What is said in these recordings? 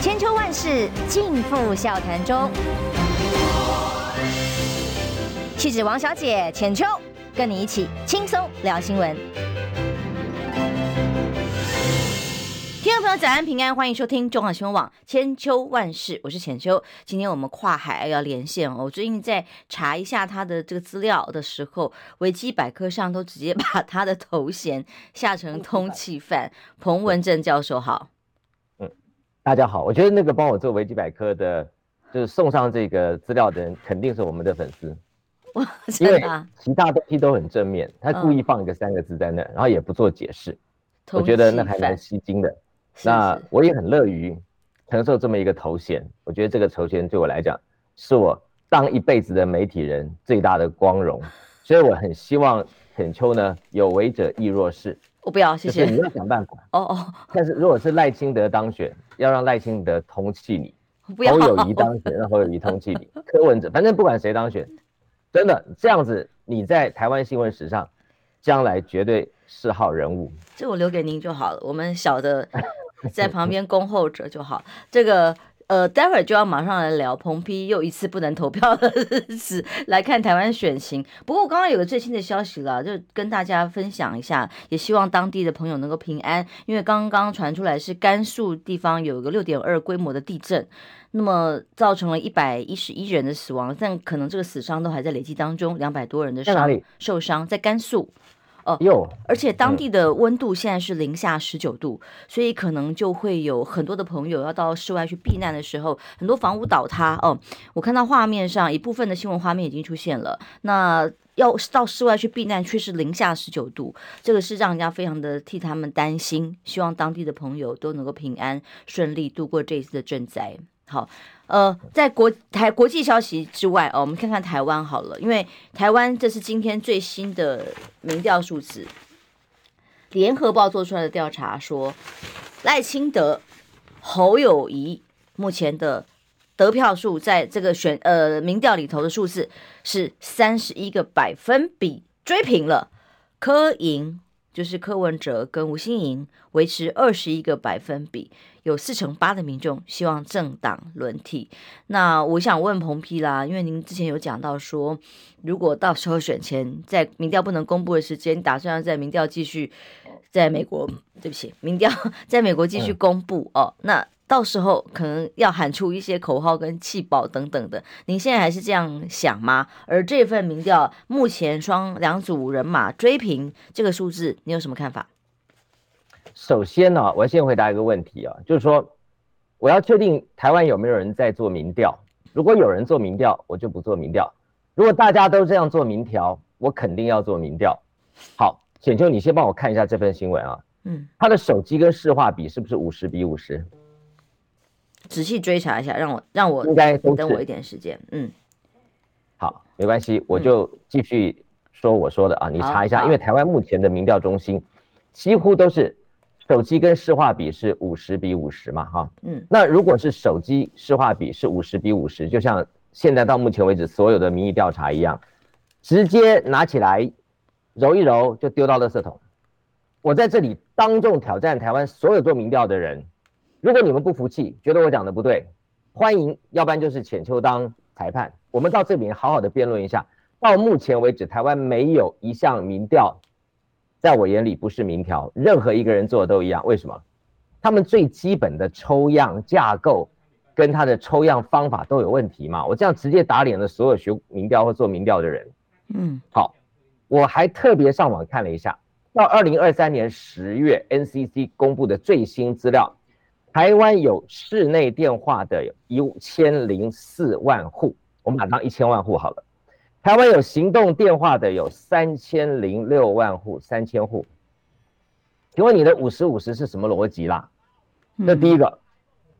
千秋万世尽付笑谈中。气质王小姐浅秋，跟你一起轻松聊新闻。听众朋友，早安平安，欢迎收听中广新闻网千秋万世，我是浅秋。今天我们跨海要连线哦。我最近在查一下他的这个资料的时候，维基百科上都直接把他的头衔下成通缉犯。彭文正教授好，大家好。我觉得那个帮我做维基百科的，就是送上这个资料的人，肯定是我们的粉丝。哇，真的啊？其他东西都很正面，他故意放一个三个字在那，嗯、然后也不做解释。我觉得那还蛮吸睛的。那我也很乐于承受这么一个头衔，我觉得这个头衔对我来讲，是我当一辈子的媒体人最大的光荣，所以我很希望浅秋呢，有为者亦若是。我不要，谢谢。你要想办法。哦哦。但是如果是赖清德当选，要让赖清德通气你；侯友谊当选，让侯友谊通气你；柯文哲，反正不管谁当选，真的这样子，你在台湾新闻史上，将来绝对是号人物。这我留给您就好了，我们小的。在旁边恭候着就好。这个呃，待会儿就要马上来聊彭批又一次不能投票的日子，来看台湾选情。不过我刚刚有个最新的消息了，就跟大家分享一下，也希望当地的朋友能够平安。因为刚刚传出来是甘肃地方有个六点二规模的地震，那么造成了一百一十一人的死亡，但可能这个死伤都还在累计当中，两百多人的伤受伤在甘肃。哦，有，而且当地的温度现在是零下十九度，所以可能就会有很多的朋友要到室外去避难的时候，很多房屋倒塌。哦，我看到画面上一部分的新闻画面已经出现了，那要到室外去避难却是零下十九度，这个是让人家非常的替他们担心，希望当地的朋友都能够平安顺利度过这一次的赈灾。好。呃，在国台国际消息之外哦，我们看看台湾好了，因为台湾这是今天最新的民调数字，联合报做出来的调查说，赖清德、侯友谊目前的得票数在这个选呃民调里头的数字是三十一个百分比追平了柯盈。就是柯文哲跟吴欣盈维持二十一个百分比，有四成八的民众希望政党轮替。那我想问彭批啦，因为您之前有讲到说，如果到时候选前在民调不能公布的时间，打算要在民调继续在美国，对不起，民调 在美国继续公布哦，那。到时候可能要喊出一些口号跟气保等等的，您现在还是这样想吗？而这份民调目前双两组人马追平这个数字，你有什么看法？首先呢、啊，我要先回答一个问题啊，就是说我要确定台湾有没有人在做民调。如果有人做民调，我就不做民调；如果大家都这样做民调，我肯定要做民调。好，浅秋，你先帮我看一下这份新闻啊。嗯，他的手机跟市话比是不是五十比五十？仔细追查一下，让我让我应该等我一点时间。嗯，好，没关系，我就继续说我说的啊，嗯、你查一下，因为台湾目前的民调中心几乎都是手机跟市话比是五十比五十嘛，哈，嗯，那如果是手机市话比是五十比五十，就像现在到目前为止所有的民意调查一样，直接拿起来揉一揉就丢到垃圾桶。我在这里当众挑战台湾所有做民调的人。如果你们不服气，觉得我讲的不对，欢迎，要不然就是浅秋当裁判，我们到这边好好的辩论一下。到目前为止，台湾没有一项民调，在我眼里不是民调，任何一个人做的都一样。为什么？他们最基本的抽样架构跟他的抽样方法都有问题嘛？我这样直接打脸了所有学民调或做民调的人。嗯，好，我还特别上网看了一下，到二零二三年十月，NCC 公布的最新资料。台湾有室内电话的有一千零四万户，我们把它当一千万户好了。台湾有行动电话的有三千零六万户，三千户。请问你的五十五十是什么逻辑啦？这第一个，嗯、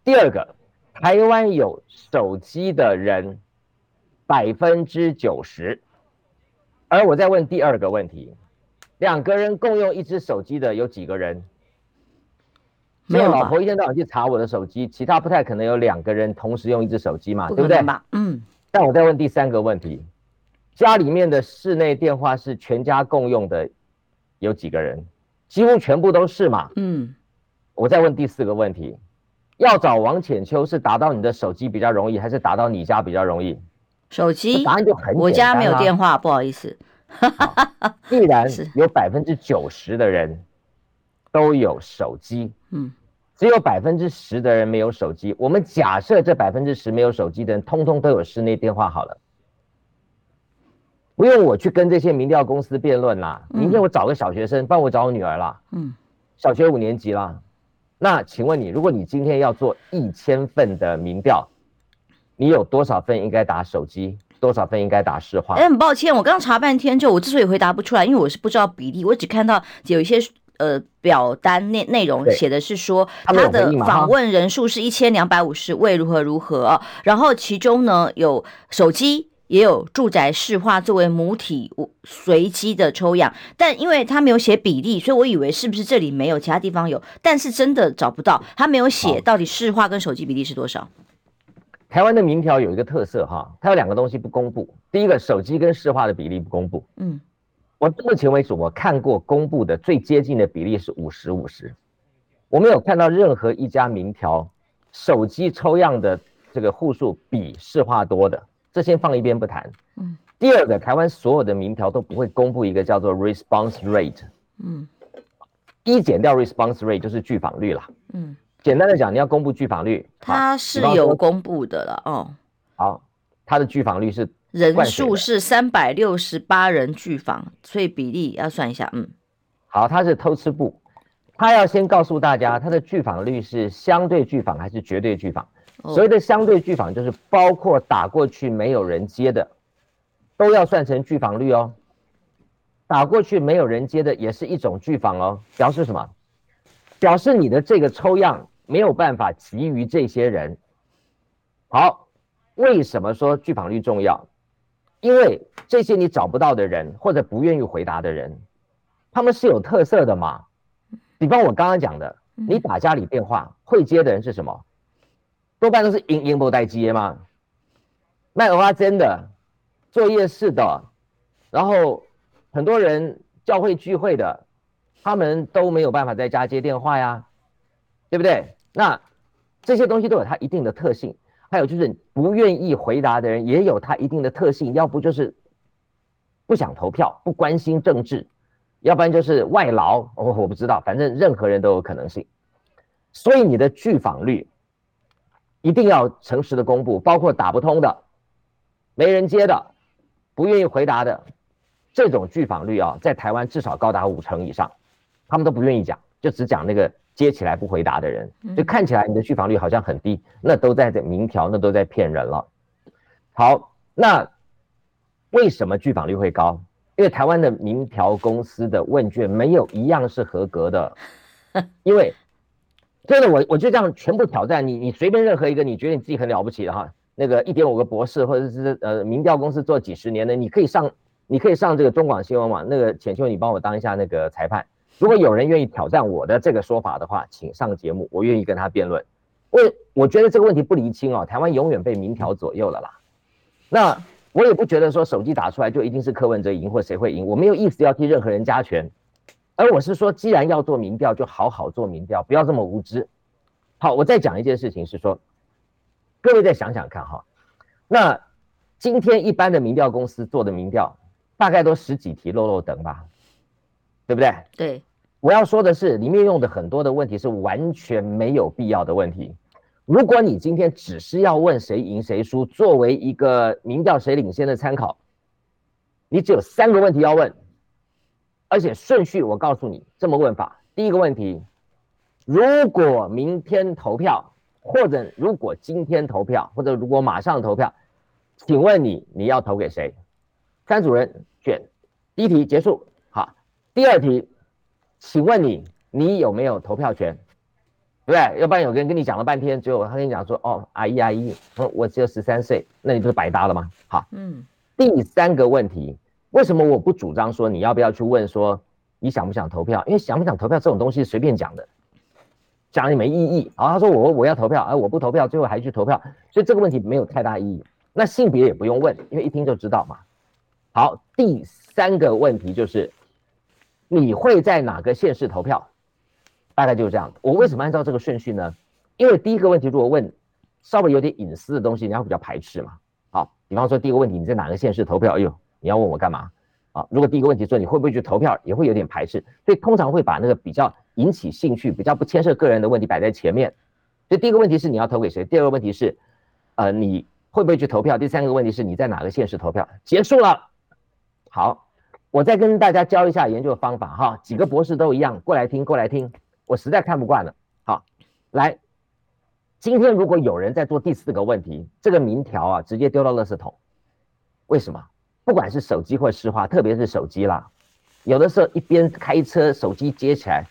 第二个，台湾有手机的人百分之九十，而我再问第二个问题，两个人共用一只手机的有几个人？没有，老婆一天到晚去查我的手机，其他不太可能有两个人同时用一只手机嘛，对不对？嗯。但我再问第三个问题，家里面的室内电话是全家共用的，有几个人？几乎全部都是嘛。嗯。我再问第四个问题，要找王浅秋是打到你的手机比较容易，还是打到你家比较容易？手机。答案就很。我家没有电话，不好意思。必然 有百分之九十的人都有手机，嗯，只有百分之十的人没有手机。我们假设这百分之十没有手机的人，通通都有室内电话好了。不用我去跟这些民调公司辩论啦。明天我找个小学生，帮我找我女儿啦。嗯，小学五年级啦。那请问你，如果你今天要做一千份的民调，你有多少份应该打手机，多少份应该打市话？哎，很抱歉，我刚刚查半天，就我之所以回答不出来，因为我是不知道比例，我只看到有一些呃表单内内容写的是说他的访问人数是一千两百五十位，如何如何，然后其中呢有手机。也有住宅市话作为母体随机的抽样，但因为他没有写比例，所以我以为是不是这里没有，其他地方有，但是真的找不到，他没有写到底市话跟手机比例是多少。台湾的民调有一个特色哈，它有两个东西不公布，第一个手机跟市话的比例不公布。嗯，我目前为止我看过公布的最接近的比例是五十五十，我没有看到任何一家民调手机抽样的这个户数比市话多的。这先放一边不谈。嗯，第二个，台湾所有的民调都不会公布一个叫做 response rate。嗯，一减掉 response rate 就是拒访率了。嗯，简单的讲，你要公布拒访率，它是有公布的了。哦，好，它的拒访率是人数是三百六十八人拒访，所以比例要算一下。嗯，好，他是偷吃步，他要先告诉大家，他的拒访率是相对拒访还是绝对拒访。所谓的相对拒访就是包括打过去没有人接的，都要算成拒访率哦。打过去没有人接的也是一种拒访哦，表示什么？表示你的这个抽样没有办法给予这些人。好，为什么说拒访率重要？因为这些你找不到的人或者不愿意回答的人，他们是有特色的嘛。比方我刚刚讲的，你打家里电话会接的人是什么？多半都是英英不待接嘛，卖蚵仔煎的，做夜市的，然后很多人教会聚会的，他们都没有办法在家接电话呀，对不对？那这些东西都有它一定的特性，还有就是不愿意回答的人也有他一定的特性，要不就是不想投票，不关心政治，要不然就是外劳，我我不知道，反正任何人都有可能性，所以你的拒访率。一定要诚实的公布，包括打不通的、没人接的、不愿意回答的，这种拒访率啊，在台湾至少高达五成以上，他们都不愿意讲，就只讲那个接起来不回答的人，就看起来你的拒访率好像很低，那都在这民调，那都在骗人了。好，那为什么拒访率会高？因为台湾的民调公司的问卷没有一样是合格的，因为。真的，我我就这样全部挑战你，你随便任何一个你觉得你自己很了不起的哈，那个一点五个博士或者是呃民调公司做几十年的，你可以上，你可以上这个中广新闻网，那个请求你帮我当一下那个裁判。如果有人愿意挑战我的这个说法的话，请上节目，我愿意跟他辩论。我我觉得这个问题不厘清哦，台湾永远被民调左右了啦。那我也不觉得说手机打出来就一定是柯文哲赢或谁会赢，我没有意思要替任何人加权。而我是说，既然要做民调，就好好做民调，不要这么无知。好，我再讲一件事情，是说，各位再想想看哈，那今天一般的民调公司做的民调，大概都十几题漏漏等吧，对不对？对。我要说的是，里面用的很多的问题是完全没有必要的问题。如果你今天只是要问谁赢谁输，作为一个民调谁领先的参考，你只有三个问题要问。而且顺序，我告诉你，这么问法：第一个问题，如果明天投票，或者如果今天投票，或者如果马上投票，请问你你要投给谁？三组人选。第一题结束，好。第二题，请问你你有没有投票权？对不对？要不然有个人跟你讲了半天，结果他跟你讲说：“哦，阿姨阿姨，我只有十三岁，那你不是白搭了吗？”好，嗯。第三个问题。为什么我不主张说你要不要去问说你想不想投票？因为想不想投票这种东西随便讲的，讲也没意义。然后他说我我要投票，而我不投票，最后还去投票，所以这个问题没有太大意义。那性别也不用问，因为一听就知道嘛。好，第三个问题就是你会在哪个县市投票？大概就是这样。我为什么按照这个顺序呢？因为第一个问题如果问稍微有点隐私的东西，你要比较排斥嘛。好，比方说第一个问题，你在哪个县市投票？哎呦，你要问我干嘛？啊，如果第一个问题说你会不会去投票，也会有点排斥，所以通常会把那个比较引起兴趣、比较不牵涉个人的问题摆在前面。所以第一个问题是你要投给谁？第二个问题是，呃，你会不会去投票？第三个问题是你在哪个县市投票？结束了。好，我再跟大家教一下研究的方法哈，几个博士都一样，过来听，过来听。我实在看不惯了。好，来，今天如果有人在做第四个问题，这个民调啊，直接丢到垃圾桶，为什么？不管是手机或市话，特别是手机啦，有的时候一边开车，手机接起来，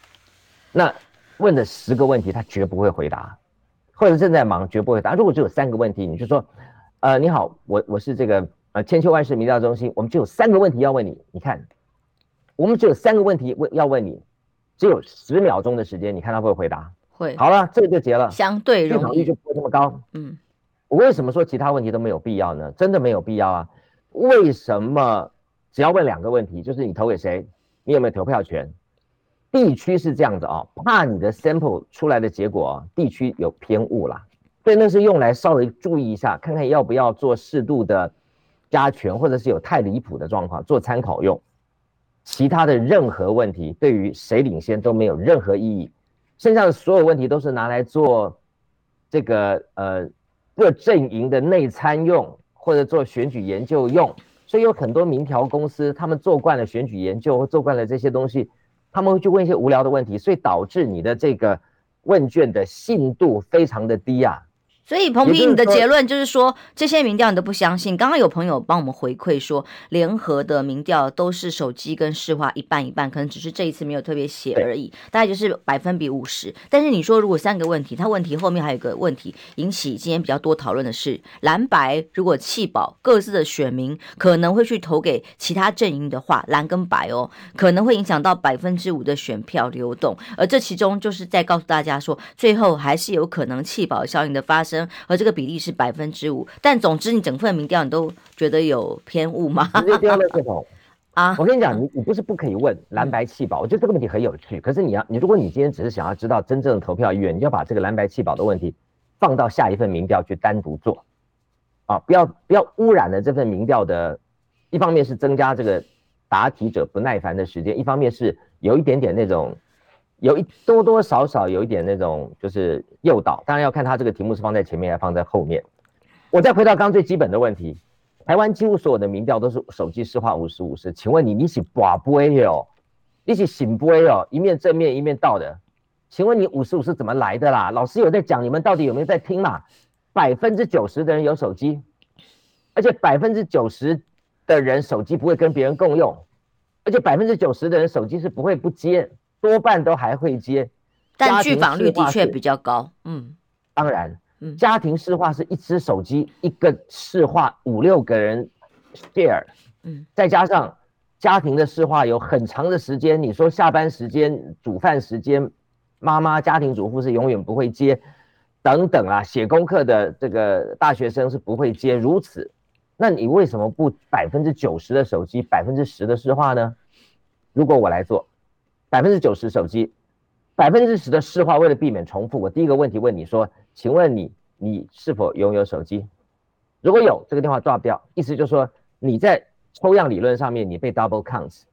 那问的十个问题，他绝不会回答，或者正在忙，绝不会答。如果只有三个问题，你就说，呃，你好，我我是这个呃千秋万世民调中心，我们只有三个问题要问你，你看，我们只有三个问题问要问你，只有十秒钟的时间，你看他会不会回答？会。好了，这个就结了，相对容易，率就不会这么高。嗯，我为什么说其他问题都没有必要呢？真的没有必要啊。为什么只要问两个问题，就是你投给谁，你有没有投票权？地区是这样子啊，怕你的 sample 出来的结果地区有偏误啦，所以那是用来稍微注意一下，看看要不要做适度的加权，或者是有太离谱的状况做参考用。其他的任何问题对于谁领先都没有任何意义，剩下的所有问题都是拿来做这个呃各阵营的内参用。或者做选举研究用，所以有很多民调公司，他们做惯了选举研究或做惯了这些东西，他们会去问一些无聊的问题，所以导致你的这个问卷的信度非常的低啊。所以彭平，你的结论就是说，这些民调你都不相信。刚刚有朋友帮我们回馈说，联合的民调都是手机跟市话一半一半，可能只是这一次没有特别写而已，大概就是百分比五十。但是你说如果三个问题，他问题后面还有一个问题引起今天比较多讨论的是，蓝白如果弃保，各自的选民可能会去投给其他阵营的话，蓝跟白哦，可能会影响到百分之五的选票流动。而这其中就是在告诉大家说，最后还是有可能弃保效应的发生。而这个比例是百分之五，但总之你整份民调你都觉得有偏误吗？啊！我跟你讲，你你不是不可以问蓝白弃保，我觉得这个问题很有趣。可是你要你如果你今天只是想要知道真正的投票意愿，你要把这个蓝白弃保的问题放到下一份民调去单独做啊！不要不要污染了这份民调的，一方面是增加这个答题者不耐烦的时间，一方面是有一点点那种。有一多多少少有一点那种就是诱导，当然要看他这个题目是放在前面还是放在后面。我再回到刚刚最基本的问题，台湾几乎所有的民调都是手机市话五十五十，请问你你是寡不哦，你是醒不哦，一面正面一面倒的，请问你五十五是怎么来的啦？老师有在讲，你们到底有没有在听嘛？百分之九十的人有手机，而且百分之九十的人手机不会跟别人共用，而且百分之九十的人手机是不会不接。多半都还会接，但拒访率的确比较高。嗯，当然，家庭市话是一只手机一个市话五六个人 share，嗯，再加上家庭的市话有很长的时间，你说下班时间、煮饭时间，妈妈家庭主妇是永远不会接，等等啊，写功课的这个大学生是不会接，如此，那你为什么不百分之九十的手机，百分之十的市话呢？如果我来做。百分之九十手机，百分之十的市话。为了避免重复，我第一个问题问你说：“请问你，你是否拥有手机？如果有，这个电话挂不掉。意思就是说你在抽样理论上面你被 double counts。”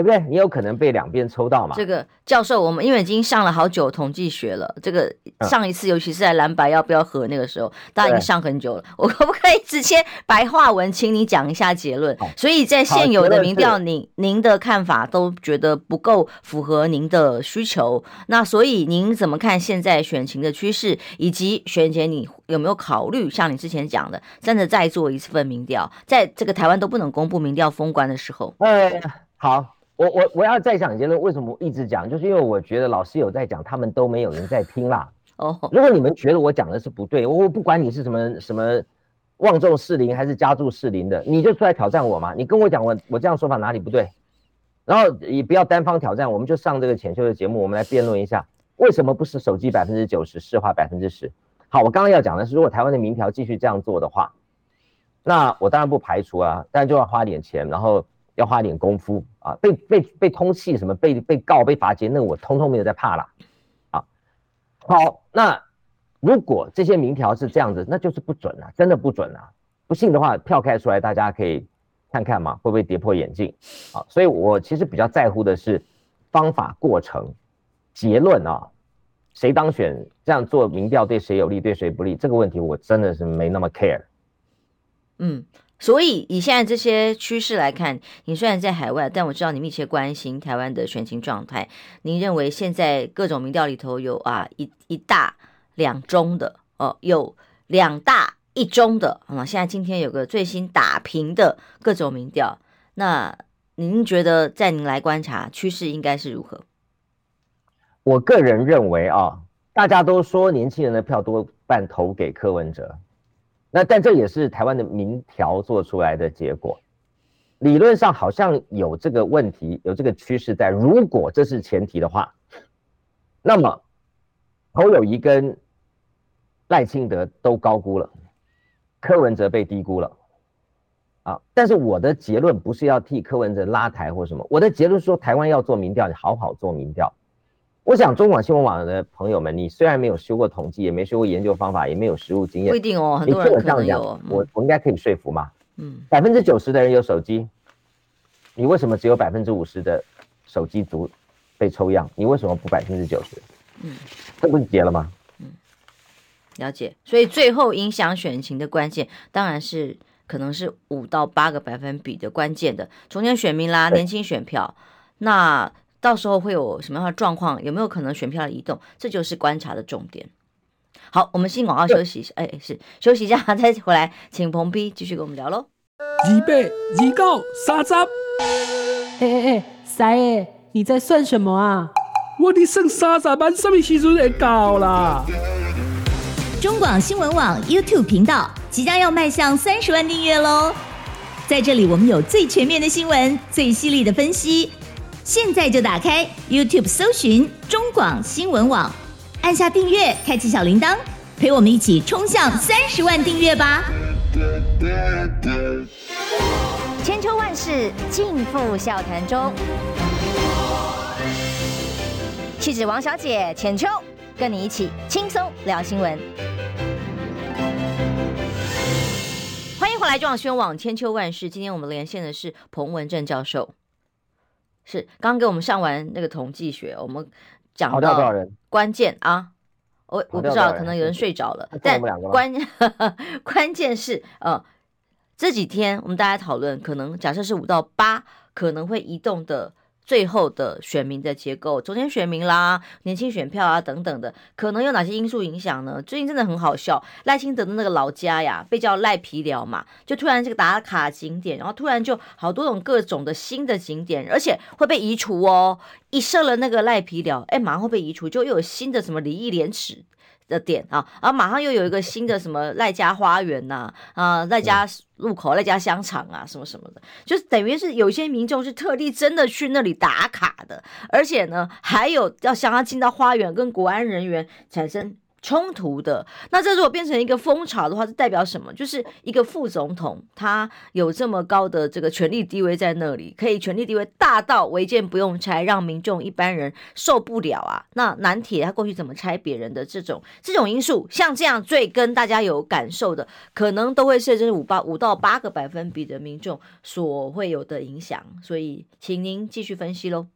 对不对？你有可能被两边抽到嘛？这个教授，我们因为已经上了好久统计学了，这个上一次尤其是在蓝白要不要合那个时候，大家已经上很久了。我可不可以直接白话文，请你讲一下结论？所以在现有的民调，您您的看法都觉得不够符合您的需求。那所以您怎么看现在选情的趋势，以及选前你有没有考虑像你之前讲的，真的再做一次份民调，在这个台湾都不能公布民调封关的时候？哎，好。我我我要再讲结论，为什么我一直讲？就是因为我觉得老师有在讲，他们都没有人在听啦。哦，如果你们觉得我讲的是不对，我不管你是什么什么望重士林还是家住士林的，你就出来挑战我嘛。你跟我讲我我这样说法哪里不对？然后也不要单方挑战，我们就上这个浅修的节目，我们来辩论一下，为什么不是手机百分之九十，市话百分之十？好，我刚刚要讲的是，如果台湾的民调继续这样做的话，那我当然不排除啊，但就要花点钱，然后。要花点功夫啊，被被被通缉什么被被告被罚金，那我通通没有在怕了，啊，好，那如果这些民调是这样子，那就是不准啊，真的不准啊！不信的话，票开出来，大家可以看看嘛，会不会跌破眼镜？啊，所以我其实比较在乎的是方法、过程、结论啊，谁当选，这样做民调对谁有利，对谁不利，这个问题我真的是没那么 care。嗯。所以以现在这些趋势来看，你虽然在海外，但我知道你密切关心台湾的选情状态。您认为现在各种民调里头有啊一一大两中的哦，有两大一中的啊。现在今天有个最新打平的各种民调，那您觉得在您来观察趋势应该是如何？我个人认为啊，大家都说年轻人的票多半投给柯文哲。那但这也是台湾的民调做出来的结果，理论上好像有这个问题，有这个趋势在。如果这是前提的话，那么侯友谊跟赖清德都高估了，柯文哲被低估了啊。但是我的结论不是要替柯文哲拉抬或什么，我的结论说台湾要做民调，你好好做民调。我想中广新闻网的朋友们，你虽然没有修过统计，也没修过研究方法，也没有实务经验，不一定哦。很多人可能有。我、嗯、我我应该可以说服嘛？嗯。百分之九十的人有手机，你为什么只有百分之五十的手机族被抽样？你为什么不百分之九十？嗯，这不是结了吗？嗯，了解。所以最后影响选情的关键，当然是可能是五到八个百分比的关键的中间选民啦，年轻选票。那。到时候会有什么样的状况？有没有可能选票的移动？这就是观察的重点。好，我们先广告休息一下。哎，是休息一下，再回来，请彭斌继续跟我们聊喽。二百二九三十。哎哎哎，三爷，你在算什么啊？我的剩三十万，什么时阵会到啦？中广新闻网 YouTube 频道即将要迈向三十万订阅喽！在这里，我们有最全面的新闻，最犀利的分析。现在就打开 YouTube 搜寻中广新闻网，按下订阅，开启小铃铛，陪我们一起冲向三十万订阅吧！千秋万世尽付笑谈中，气质王小姐浅秋，跟你一起轻松聊新闻。欢迎回来，中广新闻网千秋万世。今天我们连线的是彭文正教授。是刚刚给我们上完那个统计学，我们讲到关键啊，我我不知道，可能有人睡着了，但关 关键是呃这几天我们大家讨论，可能假设是五到八可能会移动的。最后的选民的结构，中间选民啦，年轻选票啊等等的，可能有哪些因素影响呢？最近真的很好笑，赖清德的那个老家呀，被叫赖皮寮嘛，就突然这个打卡景点，然后突然就好多种各种的新的景点，而且会被移除哦。一设了那个赖皮寮，哎，马上会被移除，就又有新的什么礼义廉耻的点啊，然后马上又有一个新的什么赖家花园呐，啊，赖家路口、赖家香肠啊，什么什么的，就是等于是有些民众是特地真的去那里打卡的，而且呢，还有要想要进到花园跟国安人员产生。冲突的，那这如果变成一个风潮的话，是代表什么？就是一个副总统，他有这么高的这个权力地位在那里，可以权力地位大到违建不用拆，让民众一般人受不了啊。那南铁他过去怎么拆别人的这种这种因素，像这样最跟大家有感受的，可能都会是这五八五到八个百分比的民众所会有的影响。所以，请您继续分析喽。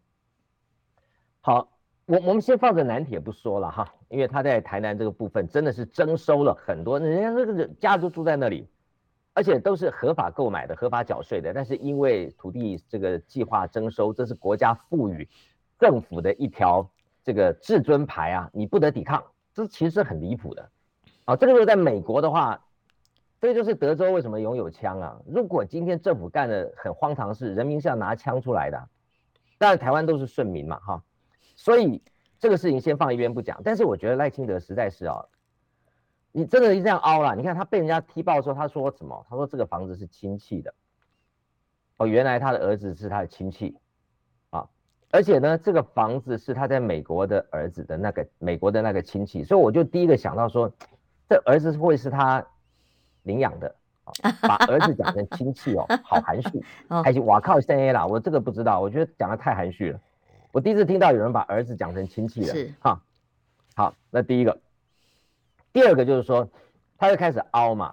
好。我我们先放着南铁不说了哈，因为他在台南这个部分真的是征收了很多，人家那个家族住在那里，而且都是合法购买的、合法缴税的。但是因为土地这个计划征收，这是国家赋予政府的一条这个至尊牌啊，你不得抵抗，这其实是很离谱的啊。这个如果在美国的话，这就是德州为什么拥有枪啊？如果今天政府干的很荒唐事，人民是要拿枪出来的。当然台湾都是顺民嘛，哈。所以这个事情先放一边不讲，但是我觉得赖清德实在是啊，你真的是这样凹了。你看他被人家踢爆的时候，他说什么？他说这个房子是亲戚的，哦，原来他的儿子是他的亲戚啊，而且呢，这个房子是他在美国的儿子的那个美国的那个亲戚，所以我就第一个想到说，这儿子会是他领养的啊，把儿子讲成亲戚哦，好含蓄，还是哇靠，三 A 啦，我这个不知道，我觉得讲的太含蓄了。我第一次听到有人把儿子讲成亲戚了，是哈。好，那第一个，第二个就是说，他就开始凹嘛，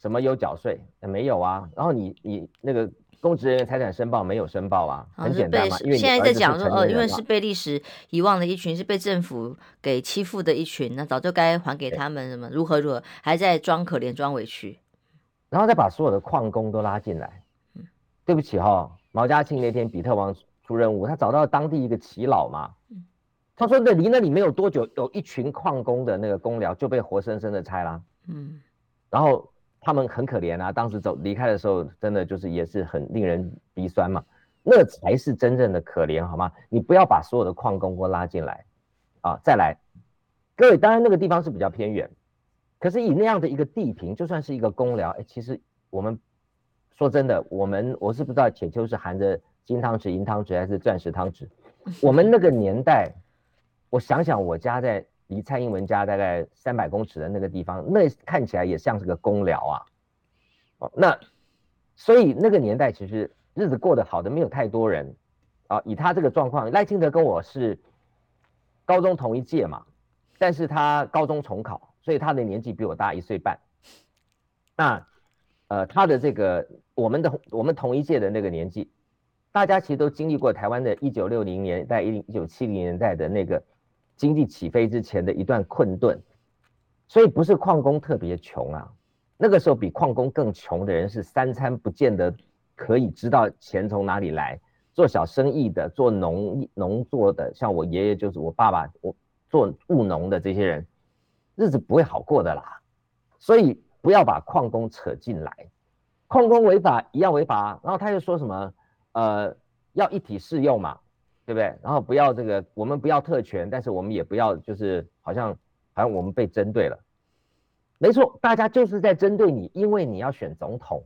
什么有缴税？没有啊。然后你你那个公职人员财产申报没有申报啊，很简单嘛。因为现在在讲说，呃，因为是被历史遗忘的一群，是被政府给欺负的一群，那早就该还给他们什么？如何如何，还在装可怜装委屈，然后再把所有的矿工都拉进来。嗯，对不起哈、哦，毛家庆那天比特王出任务，他找到当地一个耆老嘛。嗯他说：“那离那里没有多久，有一群矿工的那个工寮就被活生生的拆了。嗯，然后他们很可怜啊，当时走离开的时候，真的就是也是很令人鼻酸嘛。那才是真正的可怜，好吗？你不要把所有的矿工给我拉进来啊！再来，各位，当然那个地方是比较偏远，可是以那样的一个地平，就算是一个工寮，哎，其实我们说真的，我们我是不知道浅秋是含着金汤匙、银汤匙还是钻石汤匙，我们那个年代。”我想想，我家在离蔡英文家大概三百公尺的那个地方，那看起来也像是个公寮啊。哦，那所以那个年代其实日子过得好的没有太多人啊。以他这个状况，赖清德跟我是高中同一届嘛，但是他高中重考，所以他的年纪比我大一岁半。那呃，他的这个我们的我们同一届的那个年纪，大家其实都经历过台湾的一九六零年代、一九七零年代的那个。经济起飞之前的一段困顿，所以不是矿工特别穷啊，那个时候比矿工更穷的人是三餐不见得可以知道钱从哪里来，做小生意的，做农农作的，像我爷爷就是我爸爸，我做务农的这些人，日子不会好过的啦，所以不要把矿工扯进来，矿工违法一样违法，然后他又说什么，呃，要一体适用嘛。对不对？然后不要这个，我们不要特权，但是我们也不要就是好像好像我们被针对了。没错，大家就是在针对你，因为你要选总统。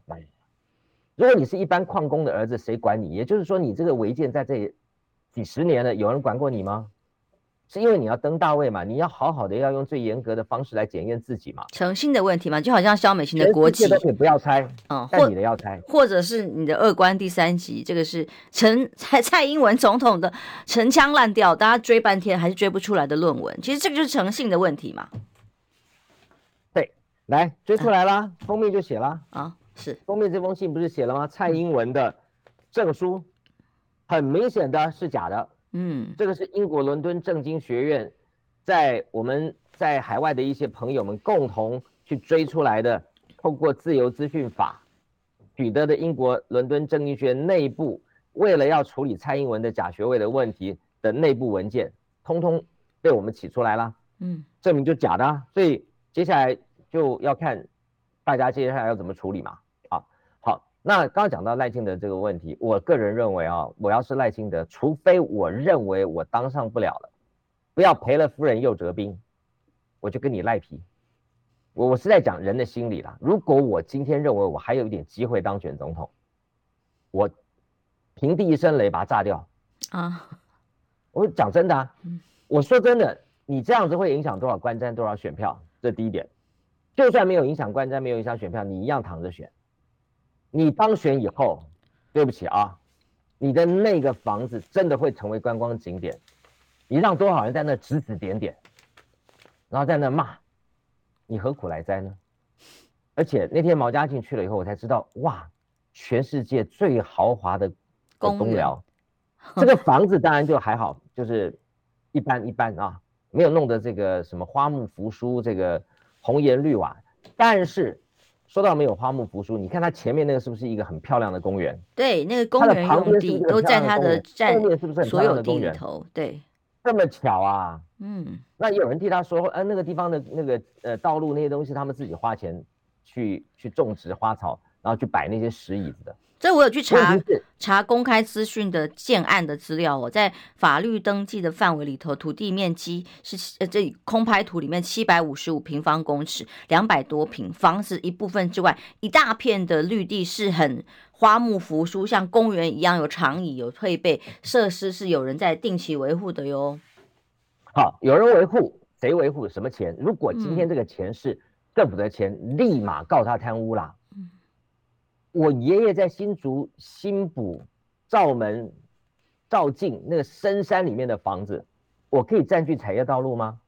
如果你是一般矿工的儿子，谁管你？也就是说，你这个违建在这几十年了，有人管过你吗？是因为你要登大位嘛？你要好好的要用最严格的方式来检验自己嘛？诚信的问题嘛？就好像肖美琴的国籍，你不要猜，嗯，但你的要猜，或者是你的二关第三集，这个是陈 蔡蔡英文总统的陈腔滥调，大家追半天还是追不出来的论文，其实这个就是诚信的问题嘛？对，来追出来啦，啊、封面就写啦啊，是封面这封信不是写了吗？蔡英文的证书，很明显的是假的。嗯，这个是英国伦敦政经学院，在我们在海外的一些朋友们共同去追出来的，透过自由资讯法取得的英国伦敦政经学院内部，为了要处理蔡英文的假学位的问题的内部文件，通通被我们起出来了。嗯，证明就假的，所以接下来就要看大家接下来要怎么处理嘛。那刚刚讲到赖清德这个问题，我个人认为啊，我要是赖清德，除非我认为我当上不了了，不要赔了夫人又折兵，我就跟你赖皮。我我是在讲人的心理啦。如果我今天认为我还有一点机会当选总统，我平地一声雷把它炸掉啊！我讲真的啊，我说真的，你这样子会影响多少观瞻多少选票？这第一点，就算没有影响观瞻，没有影响选票，你一样躺着选。你当选以后，对不起啊，你的那个房子真的会成为观光景点，你让多少人在那指指点点，然后在那骂，你何苦来哉呢？而且那天毛家进去了以后，我才知道，哇，全世界最豪华的公寮，这个房子当然就还好，就是一般一般啊，没有弄得这个什么花木扶疏，这个红颜绿瓦，但是。说到没有花木扶疏，你看它前面那个是不是一个很漂亮的公园？对，那个公园旁边都在它的站，后面是不是很漂亮的公园？头对，这么巧啊！嗯，那有人替他说，呃，那个地方的那个呃道路那些东西，他们自己花钱去去种植花草，然后去摆那些石椅子的。这我有去查查公开资讯的建案的资料哦，在法律登记的范围里头，土地面积是呃这空拍图里面七百五十五平方公尺，两百多平房子一部分之外，一大片的绿地是很花木扶疏，像公园一样有长椅有配备设施，是有人在定期维护的哟。好，有人维护，谁维护？什么钱？如果今天这个钱是政府的钱，嗯、立马告他贪污啦。我爷爷在新竹新埔罩门罩境那个深山里面的房子，我可以占据产业道路吗？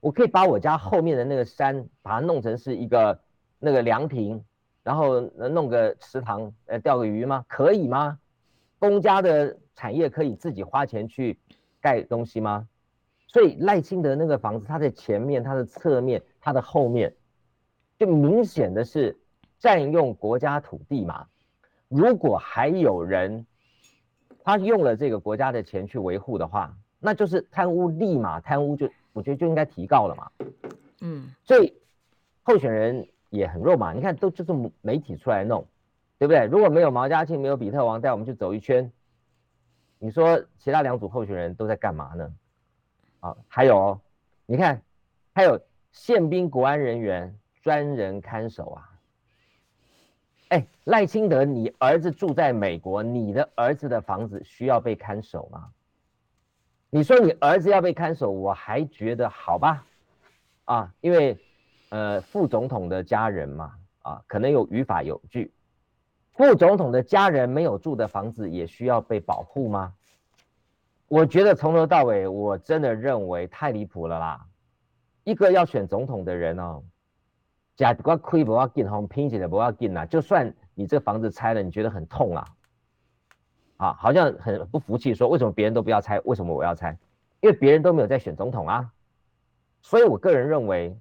我可以把我家后面的那个山，把它弄成是一个那个凉亭，然后弄个池塘，呃，钓个鱼吗？可以吗？公家的产业可以自己花钱去盖东西吗？所以赖清德那个房子，它的前面、它的侧面、它的后面，就明显的是占用国家土地嘛。如果还有人他用了这个国家的钱去维护的话，那就是贪污，立马贪污就。我觉得就应该提告了嘛，嗯，所以候选人也很弱嘛，你看都就是媒体出来弄，对不对？如果没有毛家庆，没有比特王带我们去走一圈，你说其他两组候选人都在干嘛呢？啊，还有哦，你看，还有宪兵国安人员专人看守啊，哎，赖清德，你儿子住在美国，你的儿子的房子需要被看守吗？你说你儿子要被看守，我还觉得好吧，啊，因为，呃，副总统的家人嘛，啊，可能有语法有据，副总统的家人没有住的房子也需要被保护吗？我觉得从头到尾，我真的认为太离谱了啦！一个要选总统的人哦，假不要亏不要紧，红拼起来不要紧啦，就算你这个房子拆了，你觉得很痛啊。啊，好像很不服气，说为什么别人都不要拆，为什么我要拆？因为别人都没有在选总统啊。所以我个人认为，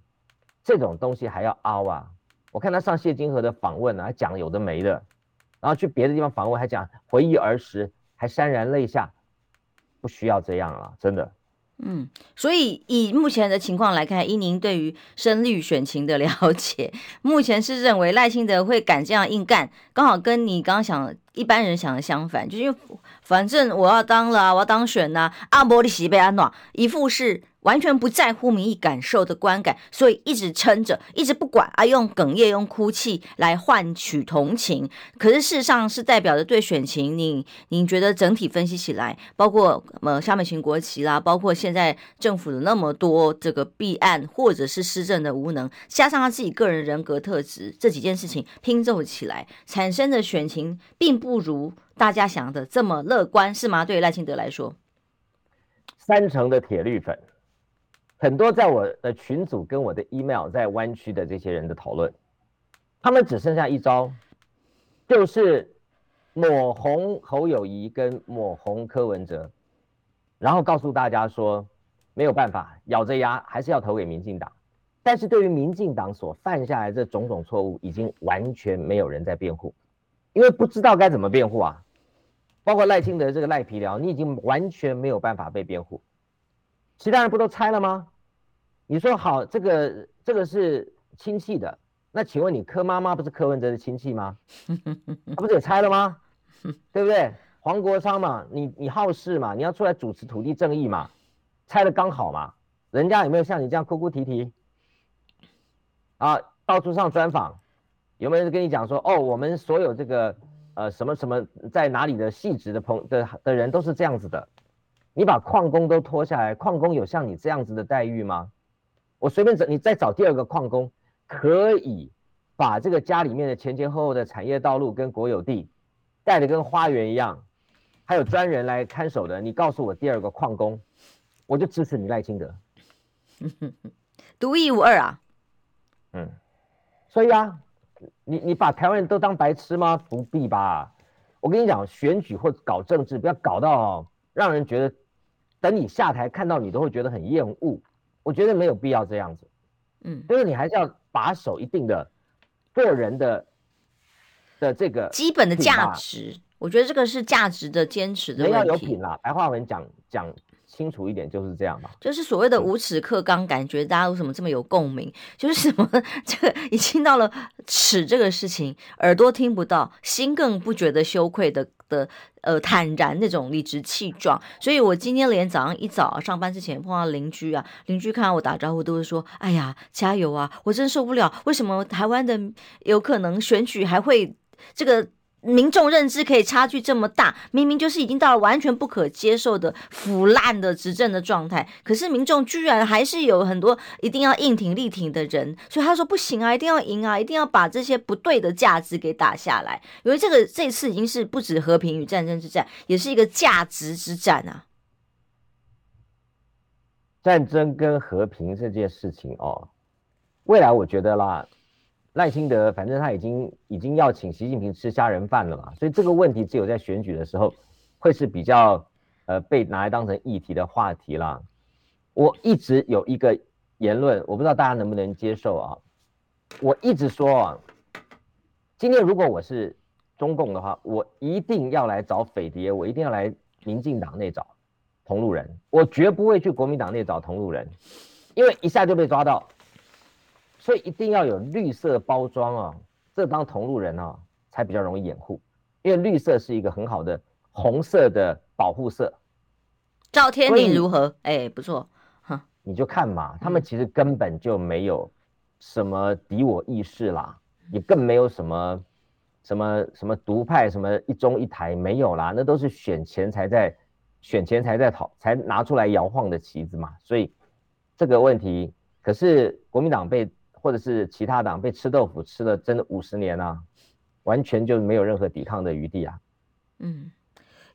这种东西还要凹啊。我看他上谢金河的访问啊，还讲有的没的，然后去别的地方访问还讲回忆儿时，还潸然泪下，不需要这样啊，真的。嗯，所以以目前的情况来看，依您对于声律选情的 了解，目前是认为赖清德会敢这样硬干，刚好跟你刚想。一般人想的相反，就是因为反正我要当了，我要当选呐，阿伯利西贝安诺一副是完全不在乎民意感受的观感，所以一直撑着，一直不管啊，用哽咽、用哭泣来换取同情。可是事实上是代表着对选情，你您觉得整体分析起来，包括呃萧美琴国旗啦，包括现在政府的那么多这个弊案，或者是施政的无能，加上他自己个人人格特质，这几件事情拼凑起来产生的选情并。不如大家想的这么乐观，是吗？对于赖清德来说，三成的铁律粉，很多在我的群组跟我的 email 在湾区的这些人的讨论，他们只剩下一招，就是抹红侯友谊跟抹红柯文哲，然后告诉大家说没有办法，咬着牙还是要投给民进党。但是对于民进党所犯下来这种种错误，已经完全没有人在辩护。因为不知道该怎么辩护啊，包括赖清德这个赖皮僚，你已经完全没有办法被辩护。其他人不都拆了吗？你说好，这个这个是亲戚的，那请问你柯妈妈不是柯文哲的亲戚吗？他不是也拆了吗？对不对？黄国昌嘛，你你好事嘛，你要出来主持土地正义嘛，拆了刚好嘛，人家有没有像你这样哭哭啼啼啊，到处上专访？有没有人跟你讲说，哦，我们所有这个呃什么什么在哪里的细致的朋的的人都是这样子的？你把矿工都拖下来，矿工有像你这样子的待遇吗？我随便找你再找第二个矿工，可以把这个家里面的前前后后的产业道路跟国有地盖得跟花园一样，还有专人来看守的，你告诉我第二个矿工，我就支持你赖清德，独一无二啊。嗯，所以啊。你你把台湾人都当白痴吗？不必吧。我跟你讲，选举或搞政治，不要搞到让人觉得，等你下台看到你都会觉得很厌恶。我觉得没有必要这样子。嗯，就是你还是要把守一定的个人的的这个基本的价值。我觉得这个是价值的坚持的问题。要有品啦，白话文讲讲。清楚一点就是这样嘛，就是所谓的无耻克刚，感觉大家为什么这么有共鸣？就是什么 这个已经到了耻这个事情，耳朵听不到，心更不觉得羞愧的的呃坦然那种理直气壮。所以我今天连早上一早上班之前碰到邻居啊，邻居看到我打招呼都会说：“哎呀，加油啊！”我真受不了，为什么台湾的有可能选举还会这个？民众认知可以差距这么大，明明就是已经到了完全不可接受的腐烂的执政的状态，可是民众居然还是有很多一定要硬挺力挺的人，所以他说不行啊，一定要赢啊，一定要把这些不对的价值给打下来，因为这个这次已经是不止和平与战争之战，也是一个价值之战啊。战争跟和平这件事情哦，未来我觉得啦，赖清德反正他已经已经要请习近平吃虾仁饭了嘛，所以这个问题只有在选举的时候会是比较呃被拿来当成议题的话题啦。我一直有一个言论，我不知道大家能不能接受啊。我一直说啊，今天如果我是中共的话，我一定要来找匪谍，我一定要来民进党内找同路人，我绝不会去国民党内找同路人，因为一下就被抓到，所以一定要有绿色包装啊，这当同路人啊才比较容易掩护，因为绿色是一个很好的红色的保护色。赵天麟如何？哎，不错。你就看嘛，他们其实根本就没有什么敌我意识啦，也更没有什么什么什么独派，什么一中一台没有啦，那都是选前才在选前才在讨才拿出来摇晃的旗子嘛。所以这个问题，可是国民党被或者是其他党被吃豆腐吃了真的五十年啊，完全就没有任何抵抗的余地啊。嗯，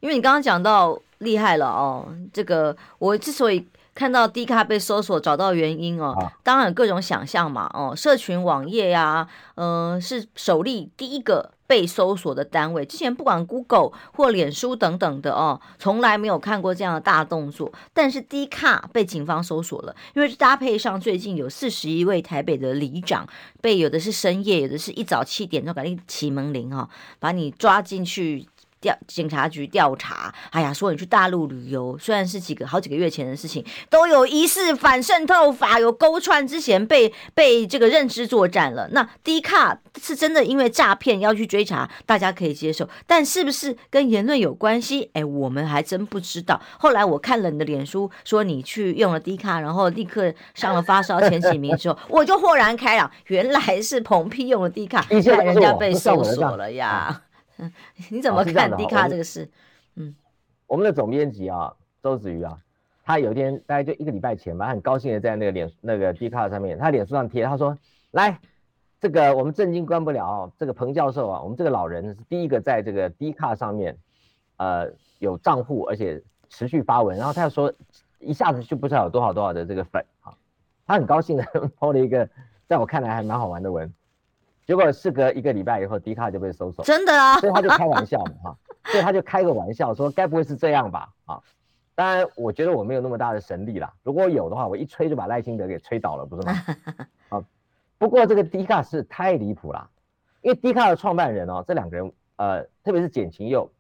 因为你刚刚讲到厉害了哦，这个我之所以。看到 D 卡被搜索，找到原因哦，啊、当然各种想象嘛哦，社群网页呀、啊，嗯、呃，是首例第一个被搜索的单位。之前不管 Google 或脸书等等的哦，从来没有看过这样的大动作。但是 D 卡被警方搜索了，因为搭配上最近有四十一位台北的里长被有的是深夜，有的是一早七点钟赶紧起门铃哈、把你抓进去。调警察局调查，哎呀，说你去大陆旅游，虽然是几个好几个月前的事情，都有疑似反渗透法，有勾串之嫌，被被这个认知作战了。那低卡是真的因为诈骗要去追查，大家可以接受，但是不是跟言论有关系？哎，我们还真不知道。后来我看了你的脸书，说你去用了低卡，然后立刻上了发烧前几名之后，我就豁然开朗，原来是彭批用了低卡，害人家被搜索了呀。嗯，你怎么看迪卡这个事？嗯，我们的总编辑啊，周子瑜啊，他有一天大概就一个礼拜前吧，他很高兴的在那个脸那个迪卡上面，他脸书上贴，他说：“来，这个我们震惊关不了，这个彭教授啊，我们这个老人是第一个在这个 迪卡上面，呃，有账户而且持续发文，然后他又说一下子就不知道有多少多少的这个粉啊，他很高兴的 po 了一个在我看来还蛮好玩的文。”结果事隔一个礼拜以后，D 卡就被搜索，真的啊，所以他就开玩笑嘛哈，所以他就开个玩笑说，该不会是这样吧啊？当然，我觉得我没有那么大的神力啦，如果有的话，我一吹就把赖清德给吹倒了，不是吗？啊，不过这个 D 卡是太离谱啦，因为 D 卡的创办人哦，这两个人呃，特别是简晴佑，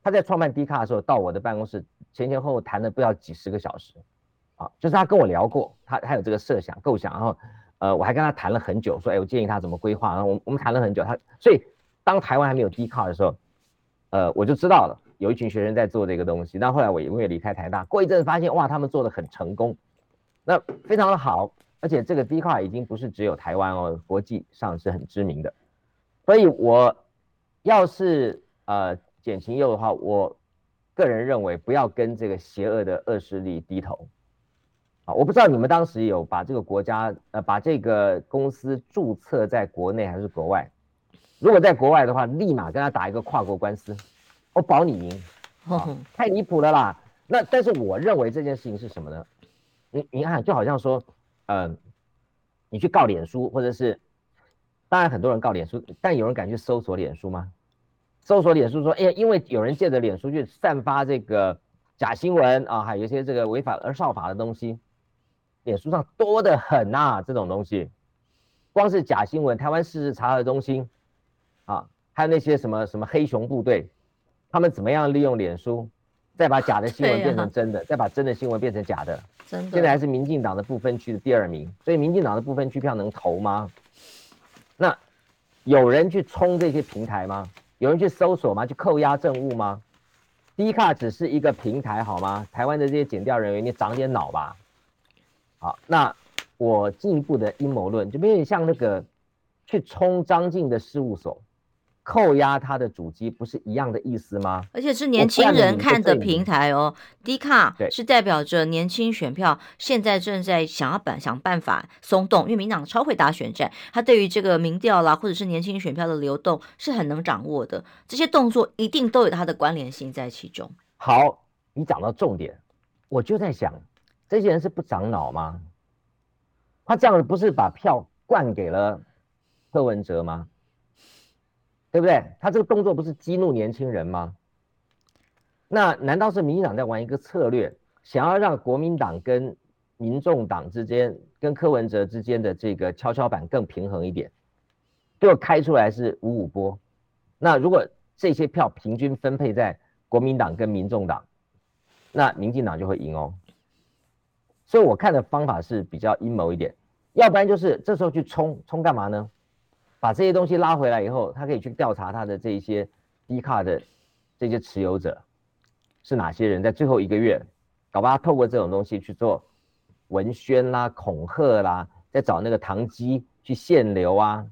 他在创办 D 卡的时候，到我的办公室前前后后谈了不要几十个小时，啊，就是他跟我聊过，他他有这个设想构想，然后。呃，我还跟他谈了很久，说，哎，我建议他怎么规划。然后我我们谈了很久，他所以当台湾还没有 D 卡的时候，呃，我就知道了有一群学生在做这个东西。但后来我也我也离开台大，过一阵发现，哇，他们做的很成功，那非常的好，而且这个 D 卡已经不是只有台湾哦，国际上是很知名的。所以我要是呃简晴佑的话，我个人认为不要跟这个邪恶的恶势力低头。啊，我不知道你们当时有把这个国家，呃，把这个公司注册在国内还是国外？如果在国外的话，立马跟他打一个跨国官司，我保你赢。啊，太离谱了啦！那但是我认为这件事情是什么呢？你你看，就好像说，嗯、呃，你去告脸书，或者是，当然很多人告脸书，但有人敢去搜索脸书吗？搜索脸书说，哎呀，因为有人借着脸书去散发这个假新闻啊，还有一些这个违法而少法的东西。脸书上多得很呐、啊，这种东西，光是假新闻，台湾事实查核中心啊，还有那些什么什么黑熊部队，他们怎么样利用脸书，再把假的新闻 变成真的，啊、再把真的新闻变成假的，真的，现在还是民进党的不分区的第二名，所以民进党的不分区票能投吗？那有人去冲这些平台吗？有人去搜索吗？去扣押证物吗？D 卡只是一个平台好吗？台湾的这些检调人员，你长点脑吧。好，那我进一步的阴谋论就有点像那个去冲张静的事务所，扣押他的主机，不是一样的意思吗？而且是年轻人看的平台哦，D 卡是代表着年轻选票，现在正在想要办想办法松动，因为民党超会打选战，他对于这个民调啦，或者是年轻选票的流动是很能掌握的，这些动作一定都有它的关联性在其中。好，你讲到重点，我就在想。这些人是不长脑吗？他这样子不是把票灌给了柯文哲吗？对不对？他这个动作不是激怒年轻人吗？那难道是民进党在玩一个策略，想要让国民党跟民众党之间、跟柯文哲之间的这个跷跷板更平衡一点？最后开出来是五五波。那如果这些票平均分配在国民党跟民众党，那民进党就会赢哦。所以我看的方法是比较阴谋一点，要不然就是这时候去冲冲干嘛呢？把这些东西拉回来以后，他可以去调查他的这一些低卡的这些持有者是哪些人，在最后一个月，搞不好透过这种东西去做文宣啦、恐吓啦，再找那个唐机去限流啊，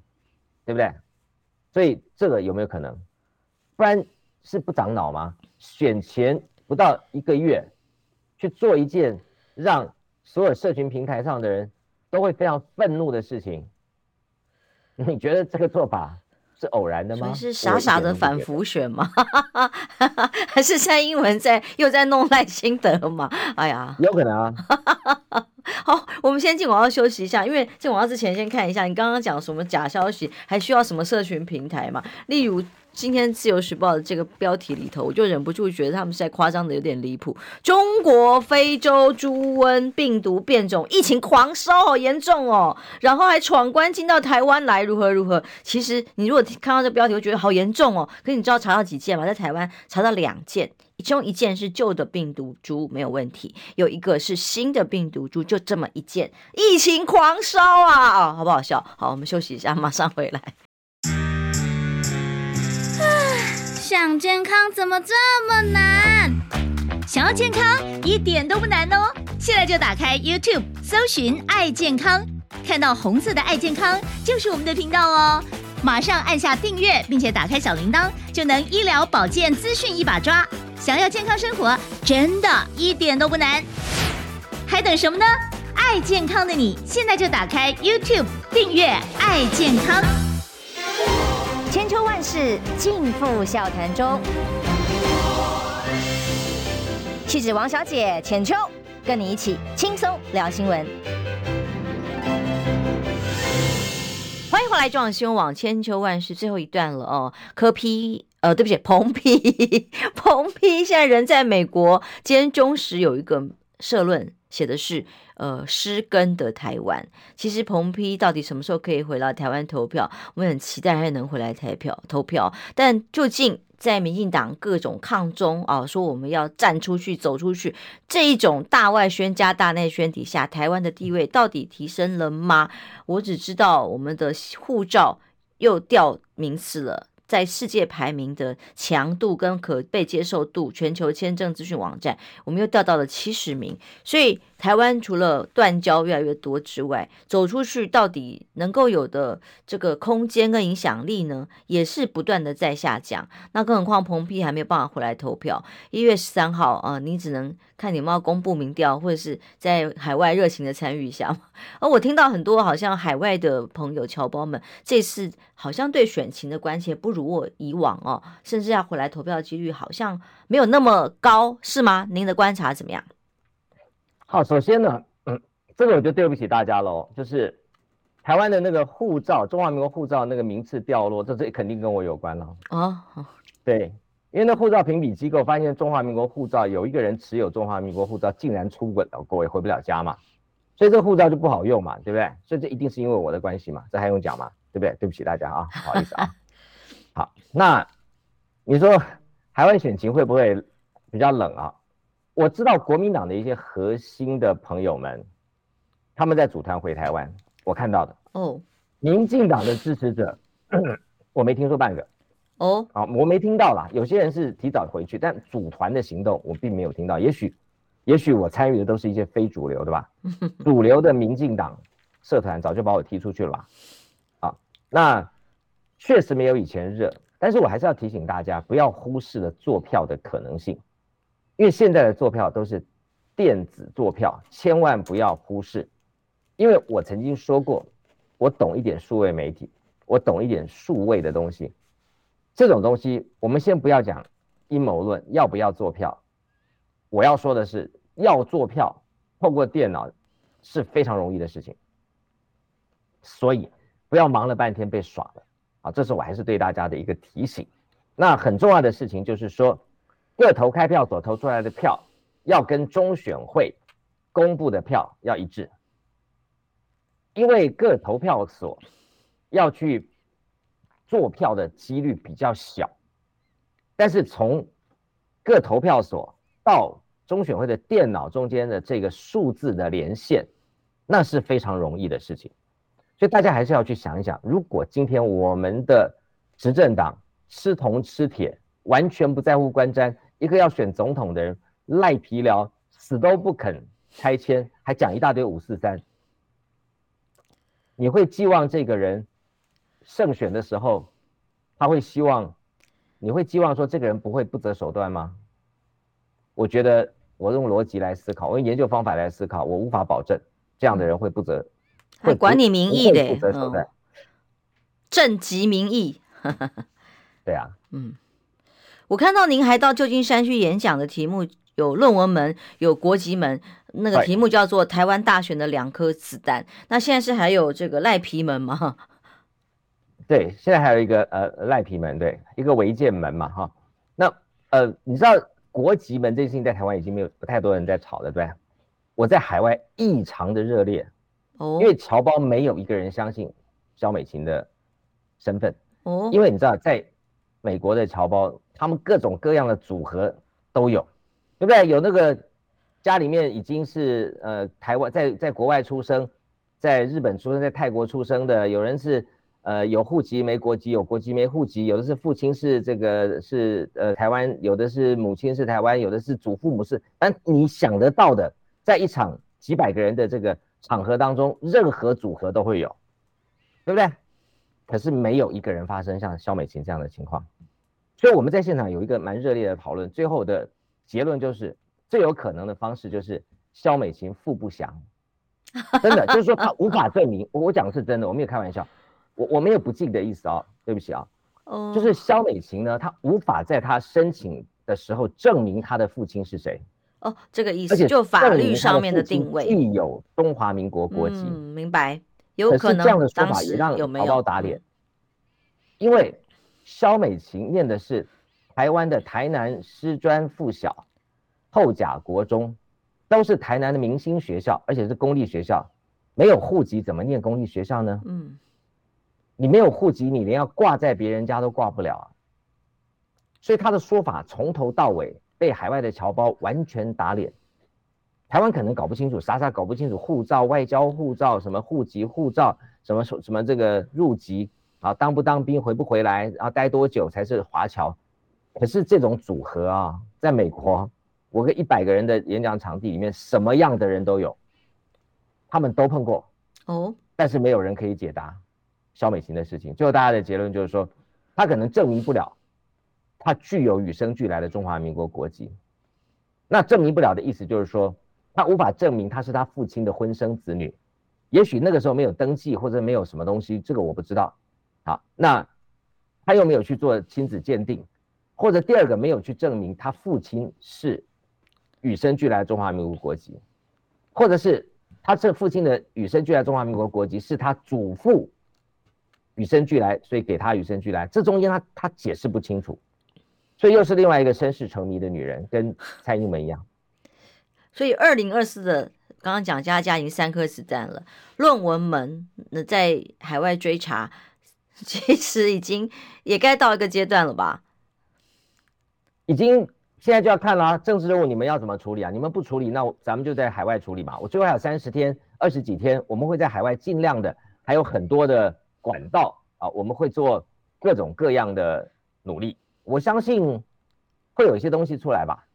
对不对？所以这个有没有可能？不然是不长脑吗？选前不到一个月去做一件让所有社群平台上的人都会非常愤怒的事情，你觉得这个做法是偶然的吗？是傻傻的反复选吗？还是蔡英文在又在弄赖清德吗？哎呀，有可能啊。好，我们先进广告休息一下，因为进广告之前先看一下，你刚刚讲什么假消息，还需要什么社群平台嘛？例如。今天自由时报的这个标题里头，我就忍不住觉得他们是在夸张的有点离谱。中国非洲猪瘟病毒变种疫情狂烧，好严重哦！然后还闯关进到台湾来，如何如何？其实你如果看到这标题，会觉得好严重哦。可是你知道查到几件吗？在台湾查到两件，其中一件是旧的病毒株没有问题，有一个是新的病毒株，就这么一件，疫情狂烧啊！哦，好不好笑？好，我们休息一下，马上回来。想健康怎么这么难？想要健康一点都不难哦！现在就打开 YouTube，搜寻“爱健康”，看到红色的“爱健康”就是我们的频道哦。马上按下订阅，并且打开小铃铛，就能医疗保健资讯一把抓。想要健康生活，真的一点都不难，还等什么呢？爱健康的你，现在就打开 YouTube，订阅“爱健康”。千秋万世尽付笑谈中。气质王小姐浅秋，跟你一起轻松聊新闻。欢迎回来，中央新闻网千秋万世最后一段了哦。柯 P，呃，对不起，彭 P，彭 P 现在人在美国。今天中时有一个社论。写的是，呃，失根的台湾。其实彭批到底什么时候可以回到台湾投票？我们很期待他能回来台票投票。但究竟在民进党各种抗中啊，说我们要站出去、走出去这一种大外宣加大内宣底下，台湾的地位到底提升了吗？我只知道我们的护照又掉名次了。在世界排名的强度跟可被接受度，全球签证资讯网站，我们又掉到了七十名。所以台湾除了断交越来越多之外，走出去到底能够有的这个空间跟影响力呢，也是不断的在下降。那更何况彭批还没有办法回来投票。一月十三号啊，你只能看你们要公布民调，或者是在海外热情的参与一下。而我听到很多好像海外的朋友侨胞们，这次好像对选情的关切不如我以往哦，甚至要回来投票的几率好像没有那么高，是吗？您的观察怎么样？好，首先呢，嗯，这个我就对不起大家喽，就是台湾的那个护照，中华民国护照那个名次掉落，这这肯定跟我有关了。哦，对，因为那护照评比机构发现中华民国护照有一个人持有中华民国护照，竟然出轨了国，也回不了家嘛。所以这个护照就不好用嘛，对不对？所以这一定是因为我的关系嘛，这还用讲吗？对不对？对不起大家啊，不好意思啊。好，那你说台湾选情会不会比较冷啊？我知道国民党的一些核心的朋友们，他们在组团回台湾，我看到的哦。民进党的支持者，我没听说半个哦。好，我没听到啦。有些人是提早回去，但组团的行动我并没有听到。也许。也许我参与的都是一些非主流，对吧？主流的民进党社团早就把我踢出去了吧？啊，那确实没有以前热，但是我还是要提醒大家，不要忽视了坐票的可能性，因为现在的坐票都是电子坐票，千万不要忽视。因为我曾经说过，我懂一点数位媒体，我懂一点数位的东西，这种东西我们先不要讲阴谋论，要不要坐票？我要说的是，要做票，透过电脑是非常容易的事情，所以不要忙了半天被耍了啊！这是我还是对大家的一个提醒。那很重要的事情就是说，各投开票所投出来的票要跟中选会公布的票要一致，因为各投票所要去做票的几率比较小，但是从各投票所到中选会的电脑中间的这个数字的连线，那是非常容易的事情，所以大家还是要去想一想，如果今天我们的执政党吃铜吃铁，完全不在乎观瞻，一个要选总统的人赖皮聊，死都不肯拆迁，还讲一大堆五四三，你会寄望这个人胜选的时候，他会希望，你会寄望说这个人不会不择手段吗？我觉得我用逻辑来思考，我用研究方法来思考，我无法保证这样的人会不择，会管你民意的，不择手段，政绩民意。对啊，嗯，我看到您还到旧金山去演讲的题目有论文门，有国籍门，那个题目叫做台湾大选的两颗子弹。那现在是还有这个赖皮门吗？对，现在还有一个呃赖皮门，对，一个违建门嘛，哈。那呃，你知道？国籍门这件事情在台湾已经没有不太多人在吵了，对？我在海外异常的热烈，哦，因为侨胞没有一个人相信萧美琴的身份，哦，因为你知道，在美国的侨胞，他们各种各样的组合都有，对不对？有那个家里面已经是呃台湾在在国外出生，在日本出生，在泰国出生的，有人是。呃，有户籍没国籍，有国籍没户籍，有的是父亲是这个是呃台湾，有的是母亲是台湾，有的是祖父母是，但你想得到的，在一场几百个人的这个场合当中，任何组合都会有，对不对？可是没有一个人发生像肖美琴这样的情况，所以我们在现场有一个蛮热烈的讨论，最后的结论就是最有可能的方式就是肖美琴父不详，真的就是说他无法证明，我讲的是真的，我没有开玩笑。我我没有不敬的意思啊，对不起啊，哦，就是肖美琴呢，她无法在她申请的时候证明她的父亲是谁，哦，这个意思，就法律上面的定位，具有中华民国国籍，嗯，明白，有可能这样的说法也让侨胞打脸，因为肖美琴念的是台湾的台南师专附小后甲国中，都是台南的明星学校，而且是公立学校，没有户籍怎么念公立学校呢？嗯。你没有户籍，你连要挂在别人家都挂不了啊！所以他的说法从头到尾被海外的侨胞完全打脸。台湾可能搞不清楚，傻傻搞不清楚护照、外交护照、什么户籍、护照、什么什么这个入籍啊，当不当兵、回不回来，然后待多久才是华侨？可是这种组合啊，在美国，我跟一百个人的演讲场地里面，什么样的人都有，他们都碰过哦，但是没有人可以解答。肖美琴的事情，最后大家的结论就是说，他可能证明不了他具有与生俱来的中华民国国籍。那证明不了的意思就是说，他无法证明他是他父亲的婚生子女。也许那个时候没有登记或者没有什么东西，这个我不知道。好，那他又没有去做亲子鉴定，或者第二个没有去证明他父亲是与生俱来的中华民国国籍，或者是他这父亲的与生俱来中华民国国籍是他祖父。与生俱来，所以给他与生俱来，这中间他他解释不清楚，所以又是另外一个身世成谜的女人，跟蔡英文一样。所以二零二四的刚刚讲家家已经三颗子弹了，论文门那在海外追查，其实已经也该到一个阶段了吧？已经现在就要看了啊，政治任务你们要怎么处理啊？你们不处理，那咱们就在海外处理嘛。我最后还有三十天、二十几天，我们会在海外尽量的，还有很多的。管道啊，我们会做各种各样的努力，我相信会有一些东西出来吧。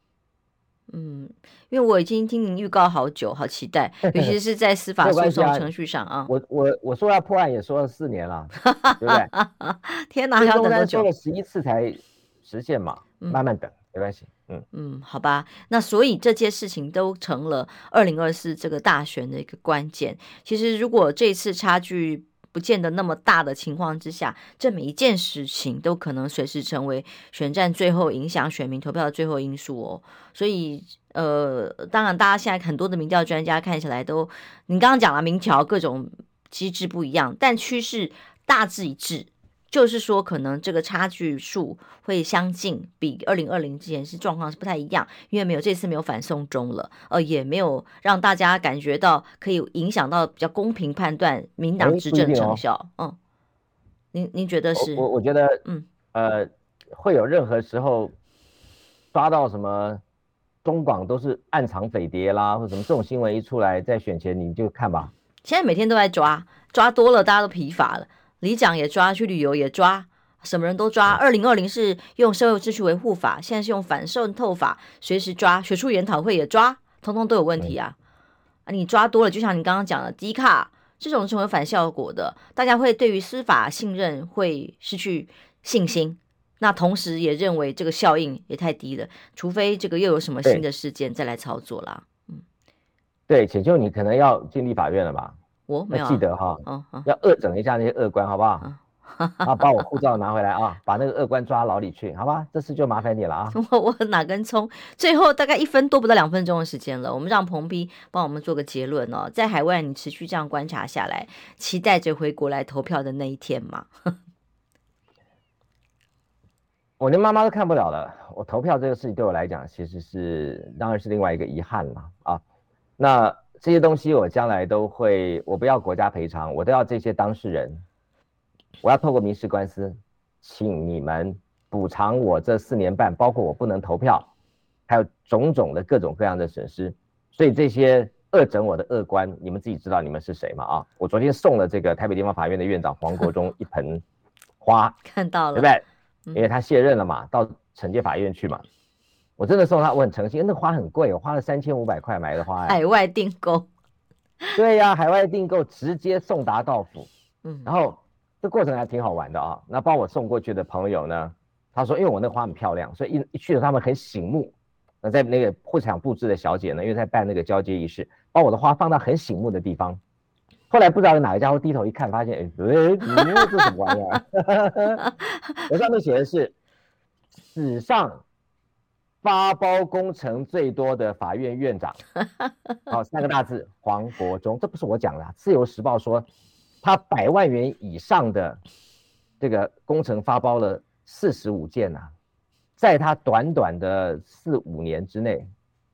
嗯，因为我已经听您预告好久，好期待，尤其是在司法诉讼程序上啊。我我我说要破案也说了四年了，对不对？天哪，还要等多久？说了十一次才实现嘛，慢慢等，没关系。嗯嗯，好吧，那所以这些事情都成了二零二四这个大选的一个关键。其实如果这次差距。不见得那么大的情况之下，这每一件事情都可能随时成为选战最后影响选民投票的最后因素哦。所以，呃，当然，大家现在很多的民调专家看起来都，你刚刚讲了民调各种机制不一样，但趋势大致一致。就是说，可能这个差距数会相近，比二零二零之前是状况是不太一样，因为没有这次没有反送中了，呃，也没有让大家感觉到可以影响到比较公平判断民党执政成效。哦、嗯，您您觉得是？我我觉得，嗯呃，会有任何时候抓到什么中广都是暗藏匪谍啦，或者什么这种新闻一出来，在选前你就看吧。现在每天都在抓，抓多了大家都疲乏了。里长也抓，去旅游也抓，什么人都抓。二零二零是用社会秩序维护法，现在是用反渗透法，随时抓。学术研讨会也抓，通通都有问题啊！啊，你抓多了，就像你刚刚讲的，低卡这种是会有反效果的，大家会对于司法信任会失去信心。那同时也认为这个效应也太低了，除非这个又有什么新的事件再来操作啦。嗯，对，请求你可能要进立法院了吧？我没有、啊、记得哈，哦哦、要恶整一下那些恶官，好不好？啊，把我护照拿回来啊，把那个恶官抓牢里去，好吧？这次就麻烦你了啊！我我哪根葱？最后大概一分多不到两分钟的时间了，我们让彭斌帮我们做个结论哦。在海外，你持续这样观察下来，期待着回国来投票的那一天吗？我连妈妈都看不了了，我投票这个事情对我来讲，其实是当然是另外一个遗憾了啊。那。这些东西我将来都会，我不要国家赔偿，我都要这些当事人，我要透过民事官司，请你们补偿我这四年半，包括我不能投票，还有种种的各种各样的损失。所以这些恶整我的恶官，你们自己知道你们是谁吗？啊，我昨天送了这个台北地方法院的院长黄国忠一盆花，看到了，对不对？因为他卸任了嘛，到惩戒法院去嘛。我真的送他，我很诚心，那花很贵，我花了三千五百块买的花，海外订购。对呀、啊，海外订购直接送达到府。嗯，然后这过程还挺好玩的啊。那帮我送过去的朋友呢，他说，因为我那个花很漂亮，所以一一去了他们很醒目。那在那个会场布置的小姐呢，因为在办那个交接仪式，把我的花放到很醒目的地方。后来不知道有哪个家伙低头一看，发现，哎，哎，你这是什么玩意儿？我上面写的是史上。发包工程最多的法院院长，好，三个大字黄国忠，这不是我讲的，《自由时报》说他百万元以上的这个工程发包了四十五件呐，在他短短的四五年之内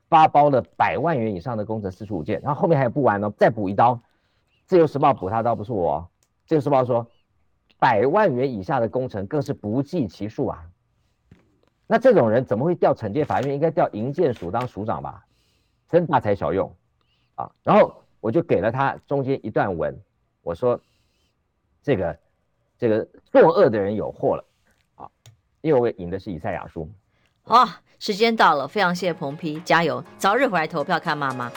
发包了百万元以上的工程四十五件，然后后面还有不完呢，再补一刀，《自由时报》补他刀不是我，《自由时报》说百万元以下的工程更是不计其数啊。那这种人怎么会调惩戒法院？应该调营建署当署长吧？真大材小用啊！然后我就给了他中间一段文，我说：“这个这个作恶的人有祸了啊！”因为我引的是以赛亚书。好，时间到了，非常谢谢彭批，加油，早日回来投票看妈妈。